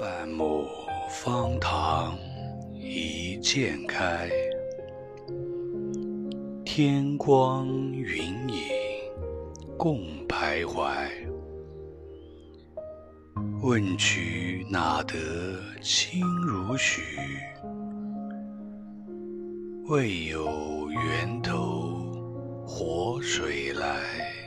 半亩方塘一鉴开，天光云影共徘徊。问渠哪得清如许？为有源头活水来。